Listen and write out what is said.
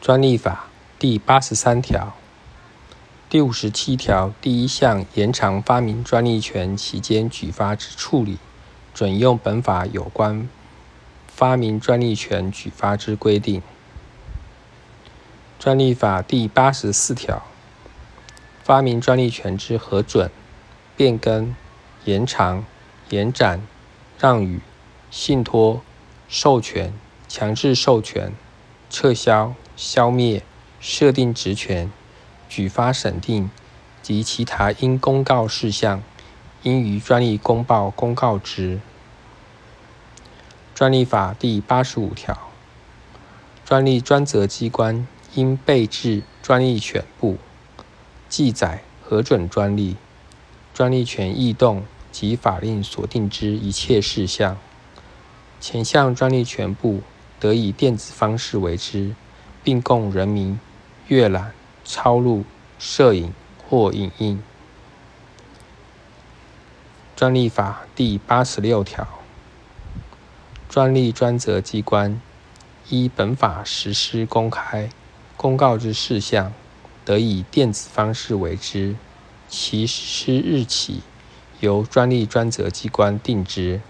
专利法第八十三条、第五十七条第一项延长发明专利权期间举发之处理，准用本法有关发明专利权举发之规定。专利法第八十四条，发明专利权之核准、变更、延长、延展、让与、信托、授权、强制授权、撤销、消灭、设定职权、举发审定及其他应公告事项，应于专利公报公告之。专利法第八十五条，专利专责机关应备置专利权部，记载核准专利、专利权异动及法令所定之一切事项。前项专利权部得以电子方式为之，并供人民阅览、抄录、摄影或影印。专利法第八十六条，专利专责机关依本法实施公开公告之事项，得以电子方式为之，其实施日起由专利专责机关定之。